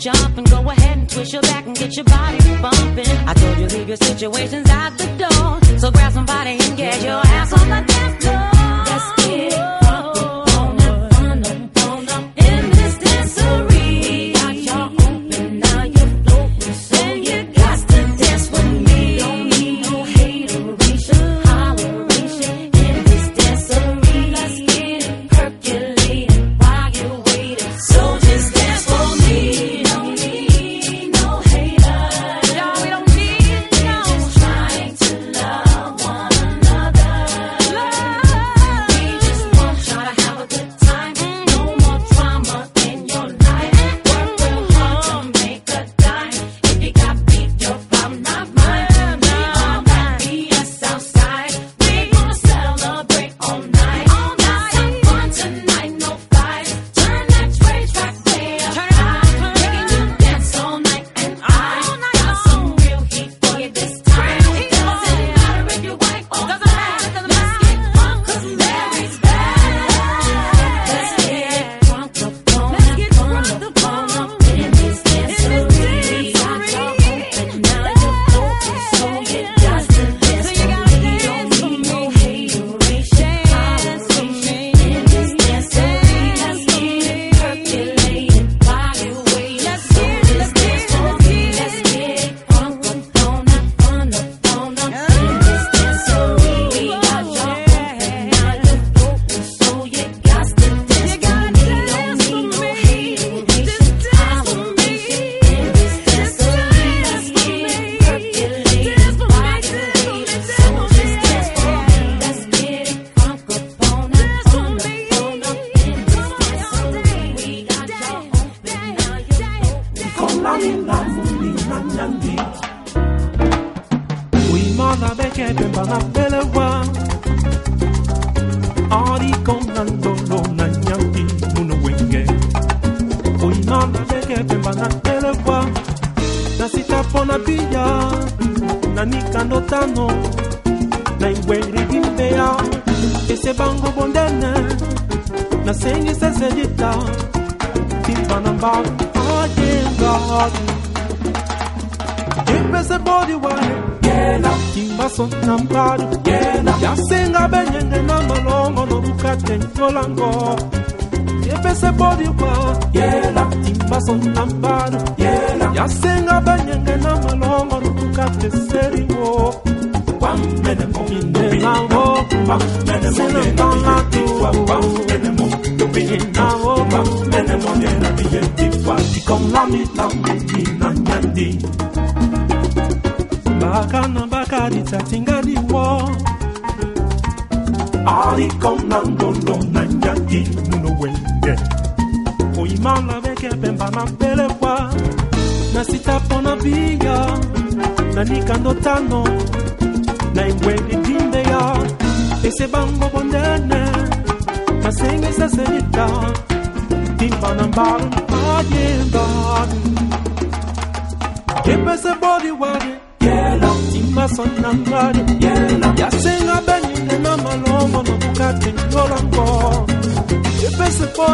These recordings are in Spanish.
jump and go ahead and twist your back and get your body bumping. I told you leave your situations out the door, so grab somebody and get your ass on the dance floor.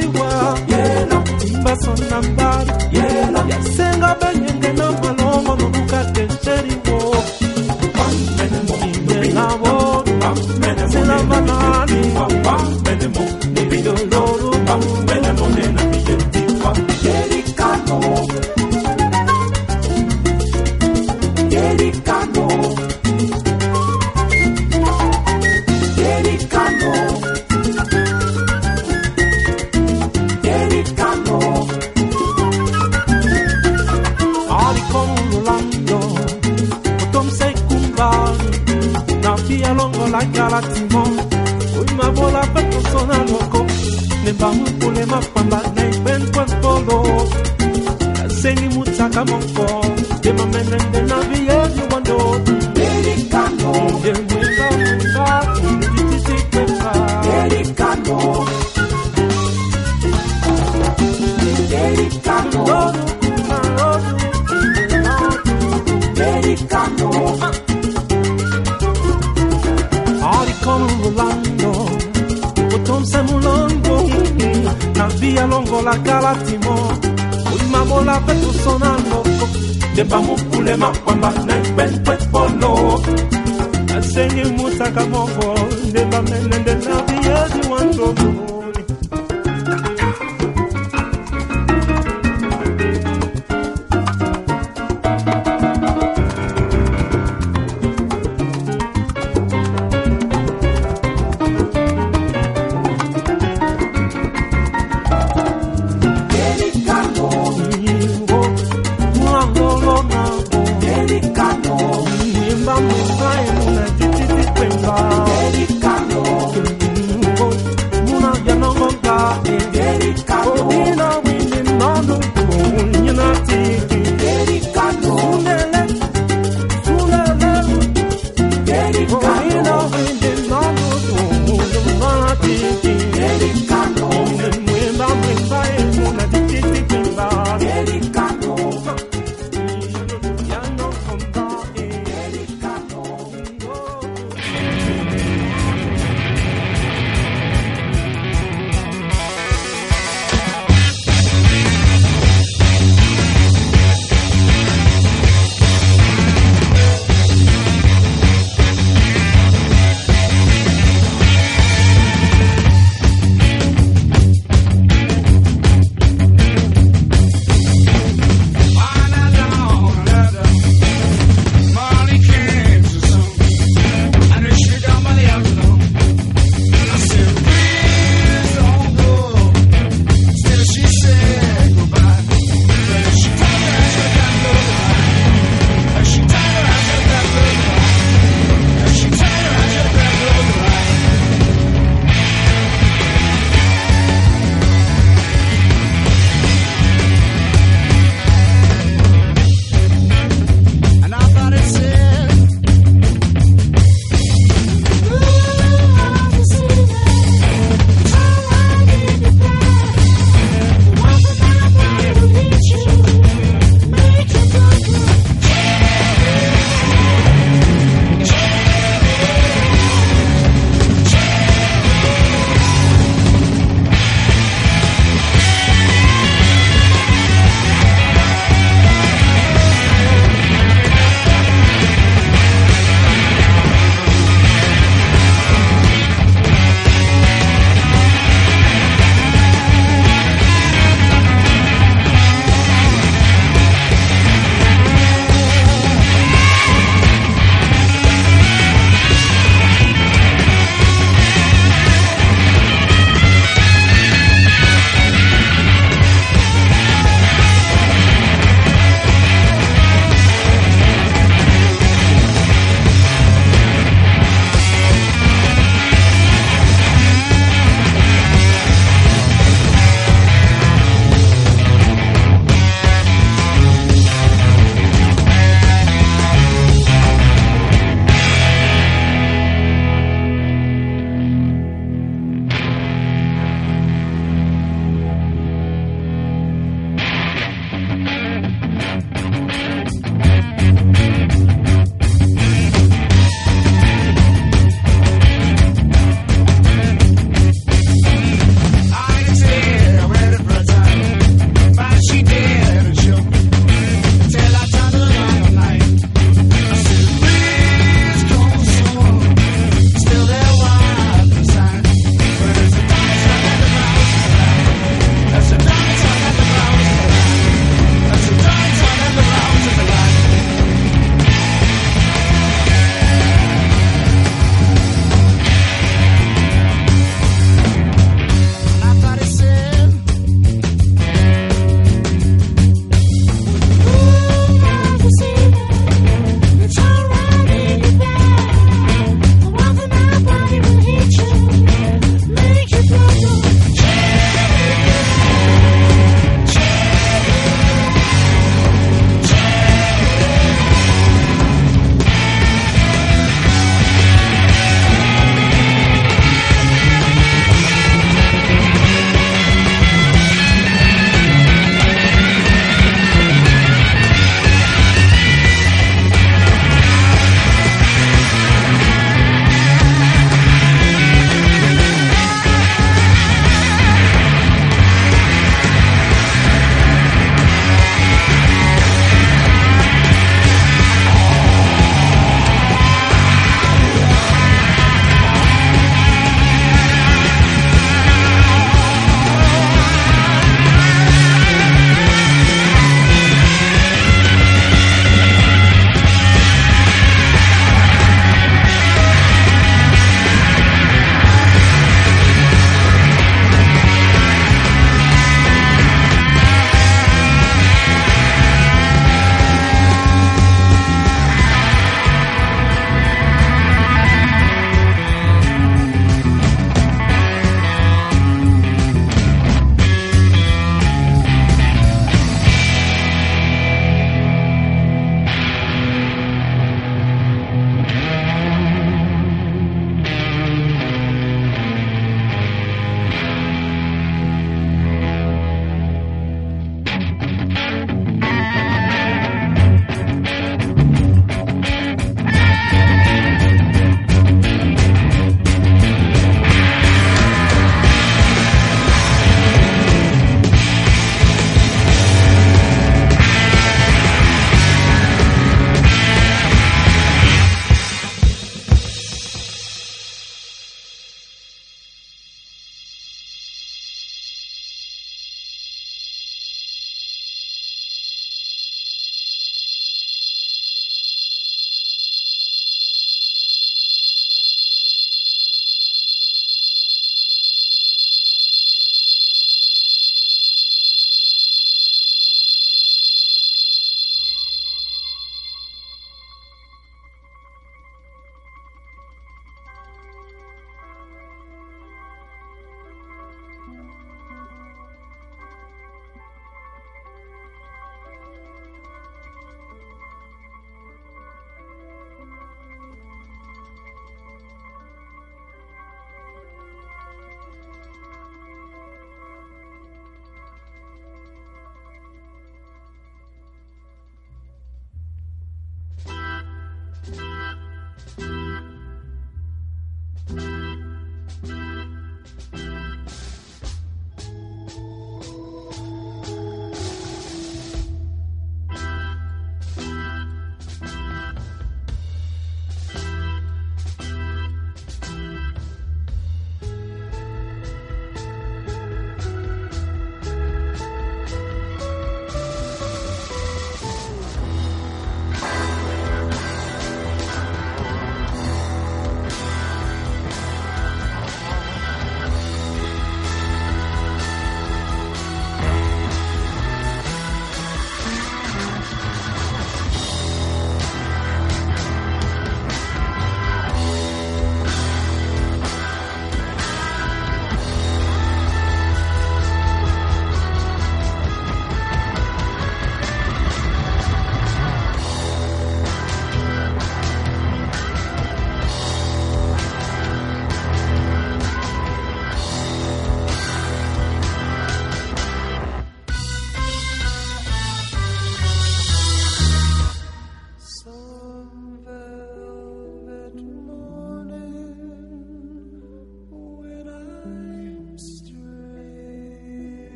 liwa yena imbaso nambali yena yasenga benyenge na malongo no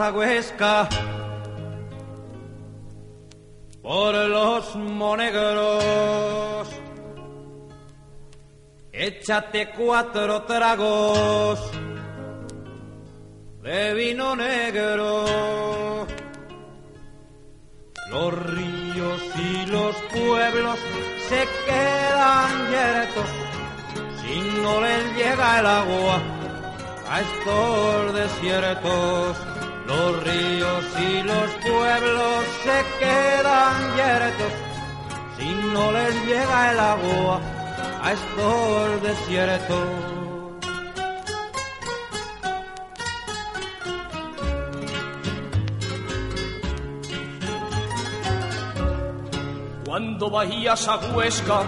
a Huesca por los monegros, échate cuatro tragos de vino negro. Los ríos y los pueblos se quedan yertos si no les llega el agua a estos desiertos. Llega el agua a estos desiertos. Cuando vayas a Huesca,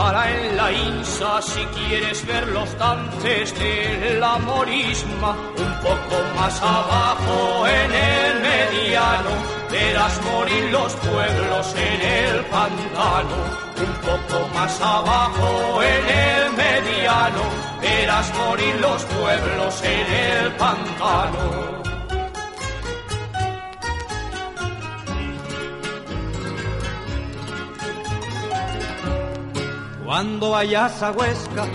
para en la Insa si quieres ver los dances de la morisma. Un poco más abajo en el mediano, verás morir los pueblos en el pantano. Un poco más abajo en el mediano, verás morir los pueblos en el pantano. Cuando vayas a Huesca,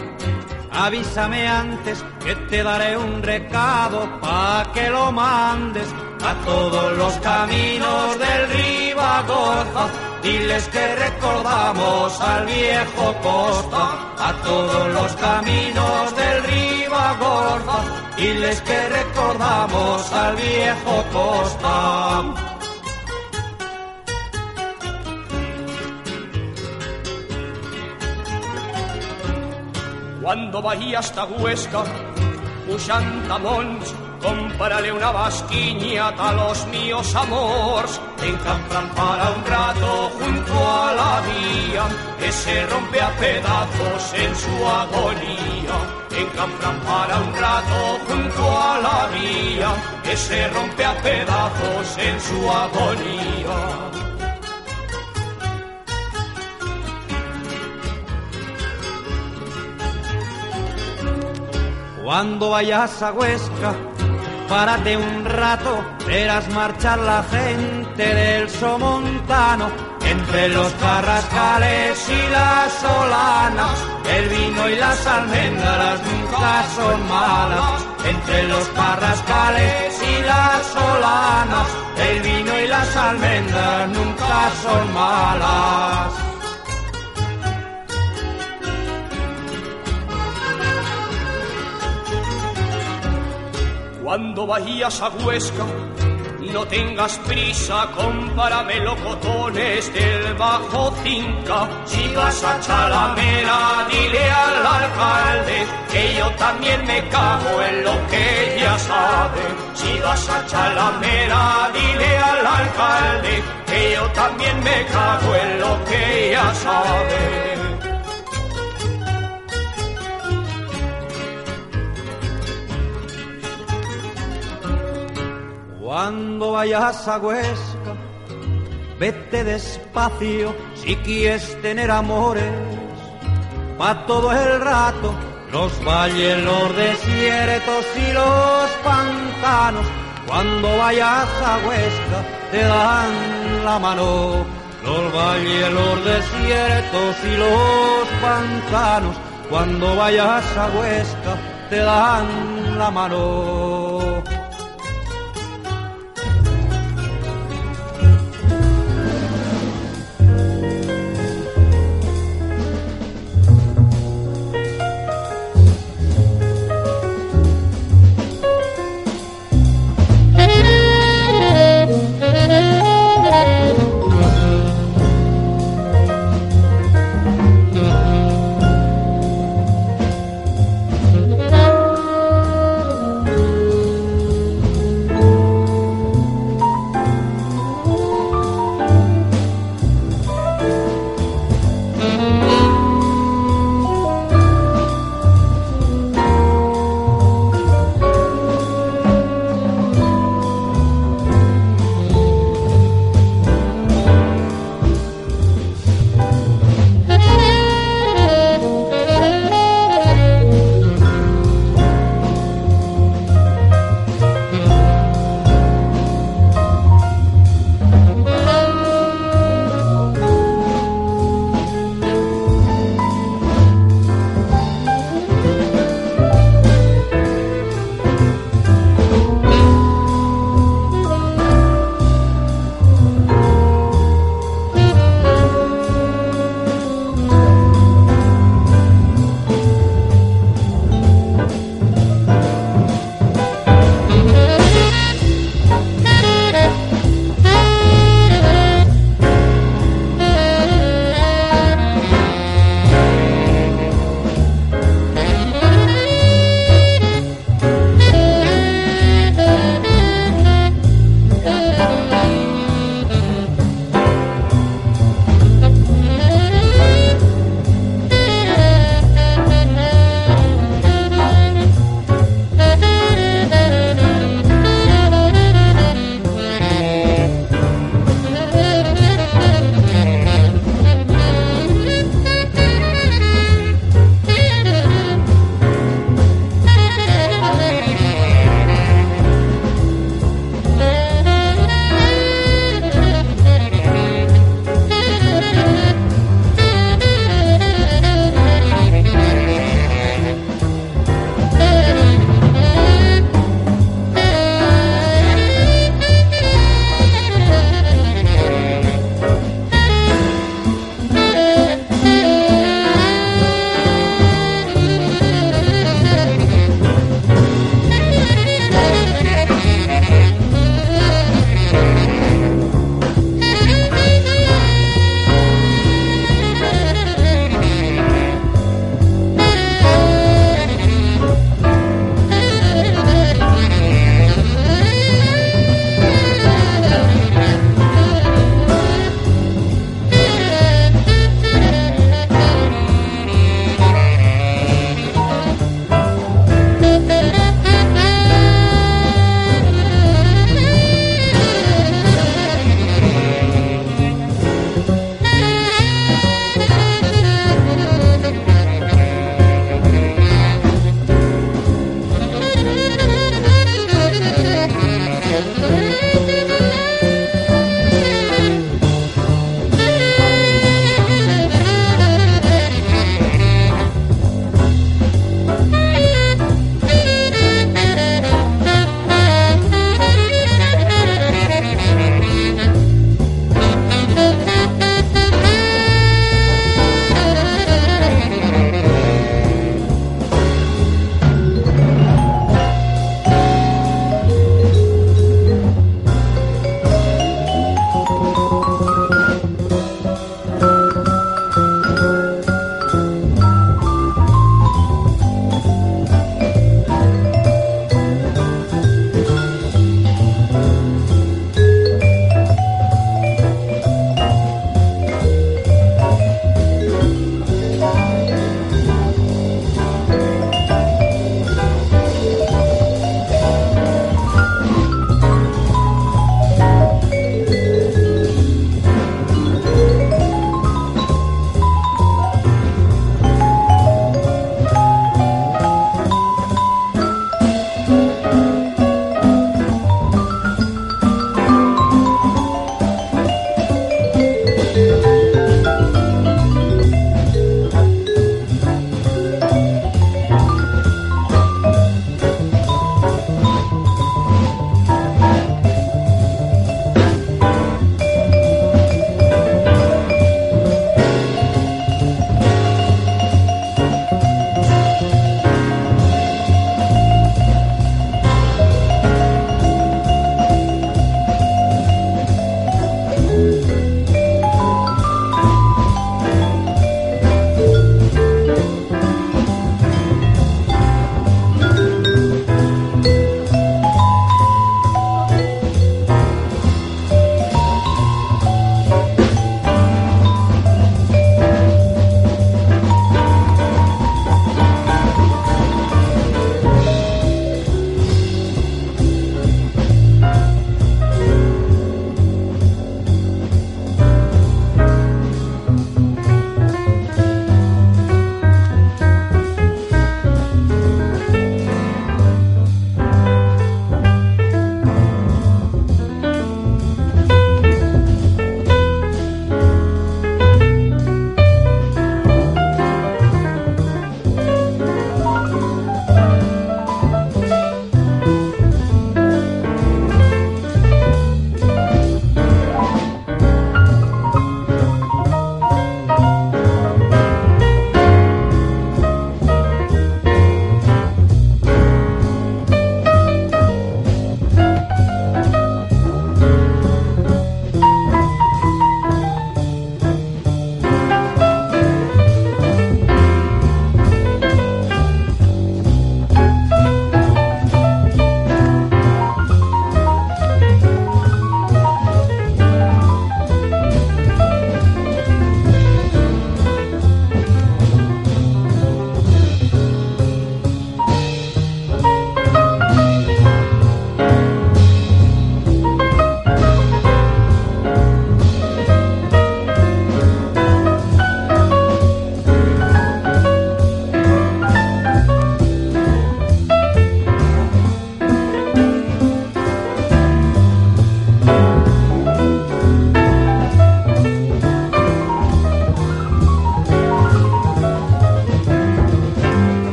avísame antes que te daré un recado pa' que lo mandes a todos los caminos del Ribagorza. Diles que recordamos al viejo Costa, a todos los caminos del Ribagorza. Diles que recordamos al viejo Costa. Cuando vayas hasta Huesca, Mons, compárale una basquiña a los míos amores. Encampran para un rato junto a la vía, que se rompe a pedazos en su agonía. Encampran para un rato junto a la vía, que se rompe a pedazos en su agonía. Cuando vayas a Huesca, párate un rato, verás marchar la gente del Somontano, entre los carrascales y las solanas, el vino y las almendras nunca son malas. Entre los carrascales y las solanas, el vino y las almendras nunca son malas. Cuando vayas a Huesca, no tengas prisa, compárame locotones del Bajo Cinca. Si vas a Chalamera, dile al alcalde que yo también me cago en lo que ya sabe. Si vas a Chalamera, dile al alcalde que yo también me cago en lo que ya sabe. Cuando vayas a Huesca, vete despacio si quieres tener amores. Pa' todo el rato los valles, los desiertos y los pantanos. Cuando vayas a Huesca te dan la mano. Los valles, los desiertos y los pantanos. Cuando vayas a Huesca te dan la mano.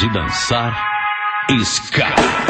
De dançar ska.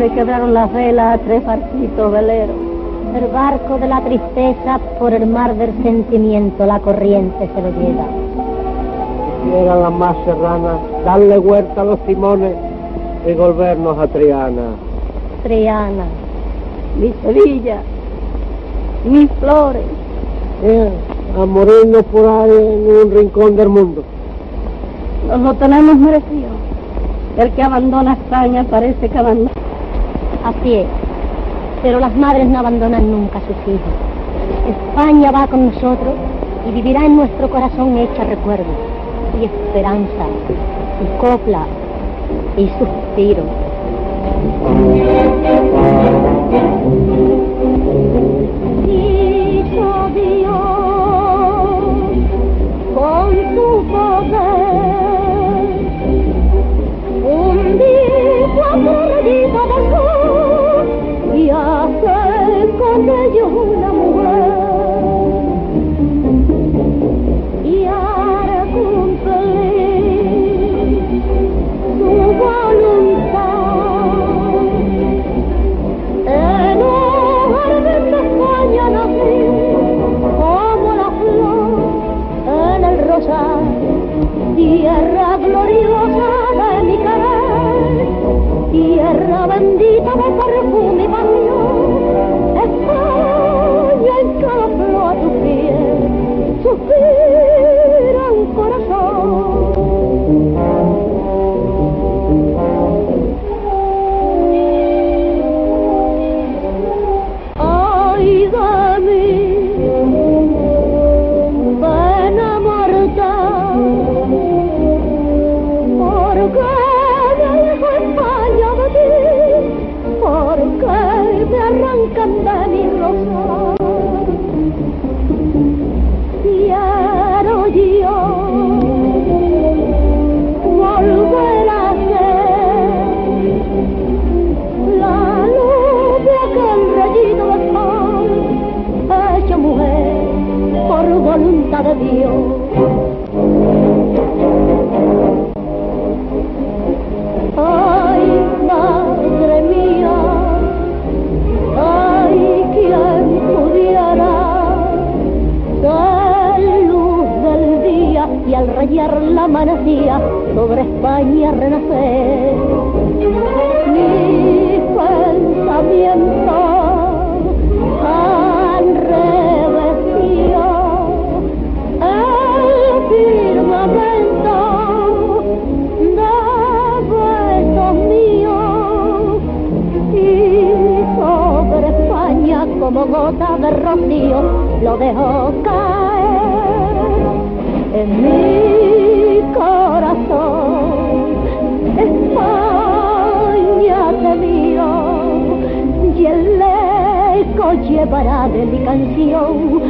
Le quebraron las velas a tres barquitos veleros. El barco de la tristeza por el mar del sentimiento la corriente se lo lleva. Quisiera la más serrana darle vuelta a los timones y volvernos a Triana. Triana, mi Sevilla, mis flores. Eh, a morirnos por ahí en un rincón del mundo. Nos lo tenemos merecido. El que abandona España parece que abandona. Pero las madres no abandonan nunca a sus hijos. España va con nosotros y vivirá en nuestro corazón hecha recuerdo y esperanza y copla y suspiro. Sobre España renacer. Mis pensamientos han revestido el firmamento de besos míos y sobre España como gota de rocío lo dejo caer en mi llevará de mi canción